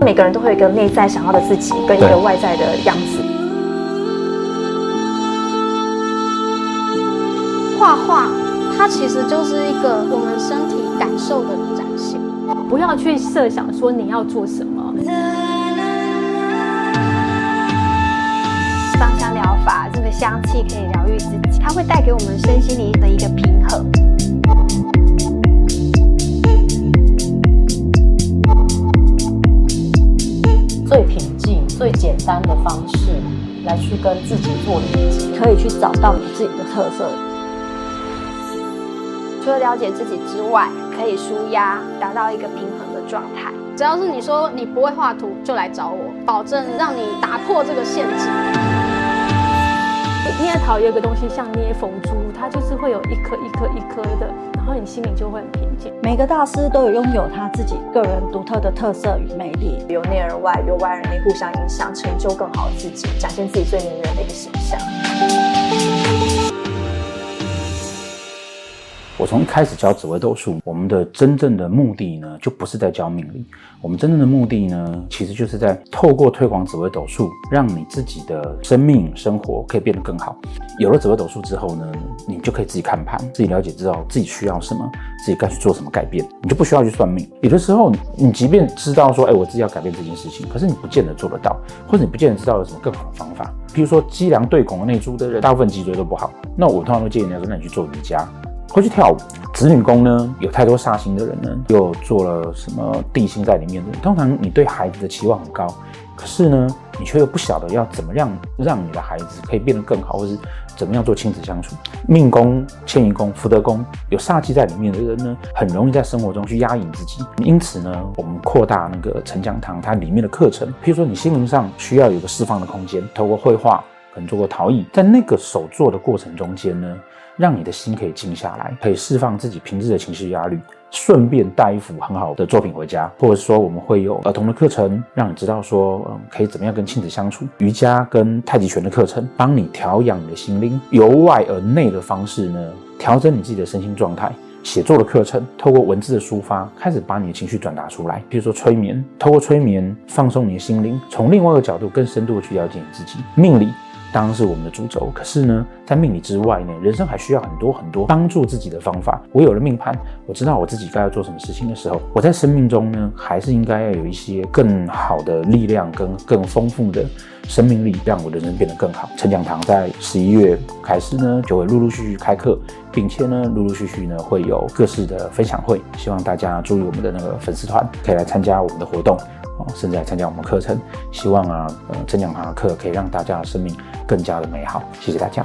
每个人都会有一个内在想要的自己，跟一个外在的样子。画画，它其实就是一个我们身体感受的展现。不要去设想说你要做什么。芳香疗法，这个香气可以疗愈自己，它会带给我们身心灵的一个平衡。简单的方式来去跟自己做连接，可以去找到你自己的特色。除了了解自己之外，可以舒压，达到一个平衡的状态。只要是你说你不会画图，就来找我，保证让你打破这个限制。捏陶有一个东西像捏缝珠，它就是会有一颗一颗一颗的，然后你心里就会很平静。每个大师都有拥有他自己个人独特的特色与魅力，由内而外，由外而内互相影响，成就更好的自己，展现自己最迷人的一个形象。从一开始教紫微斗数，我们的真正的目的呢，就不是在教命理。我们真正的目的呢，其实就是在透过推广紫微斗数，让你自己的生命生活可以变得更好。有了紫微斗数之后呢，你就可以自己看盘，自己了解知道自己需要什么，自己该去做什么改变，你就不需要去算命。有的时候，你即便知道说，哎，我自己要改变这件事情，可是你不见得做得到，或者你不见得知道有什么更好的方法。比如说，脊梁对拱的那组的人，大部分脊椎都不好，那我通常都建议你说，那你去做瑜伽。会去跳舞，子女宫呢，有太多煞星的人呢，又做了什么地星在里面的。通常你对孩子的期望很高，可是呢，你却又不晓得要怎么样让你的孩子可以变得更好，或是怎么样做亲子相处。命宫、迁移宫、福德宫有煞气在里面的人呢，很容易在生活中去压抑自己。因此呢，我们扩大那个成讲堂它里面的课程，譬如说你心灵上需要有个释放的空间，透过绘画，可能做过陶艺，在那个手作的过程中间呢。让你的心可以静下来，可以释放自己平日的情绪压力，顺便带一幅很好的作品回家，或者说我们会有儿童的课程，让你知道说，嗯，可以怎么样跟亲子相处。瑜伽跟太极拳的课程，帮你调养你的心灵，由外而内的方式呢，调整你自己的身心状态。写作的课程，透过文字的抒发，开始把你的情绪转达出来。比如说催眠，透过催眠放松你的心灵，从另外一个角度更深度的去了解你自己。命理。当然是我们的主轴，可是呢，在命理之外呢，人生还需要很多很多帮助自己的方法。我有了命盘，我知道我自己该要做什么事情的时候，我在生命中呢，还是应该要有一些更好的力量跟更丰富的生命力，让我的人生变得更好。陈讲堂在十一月开始呢，就会陆陆续续开课，并且呢，陆陆续续呢会有各式的分享会，希望大家注意我们的那个粉丝团，可以来参加我们的活动。哦，甚至来参加我们课程，希望啊，呃，成讲堂的课可以让大家的生命更加的美好。谢谢大家。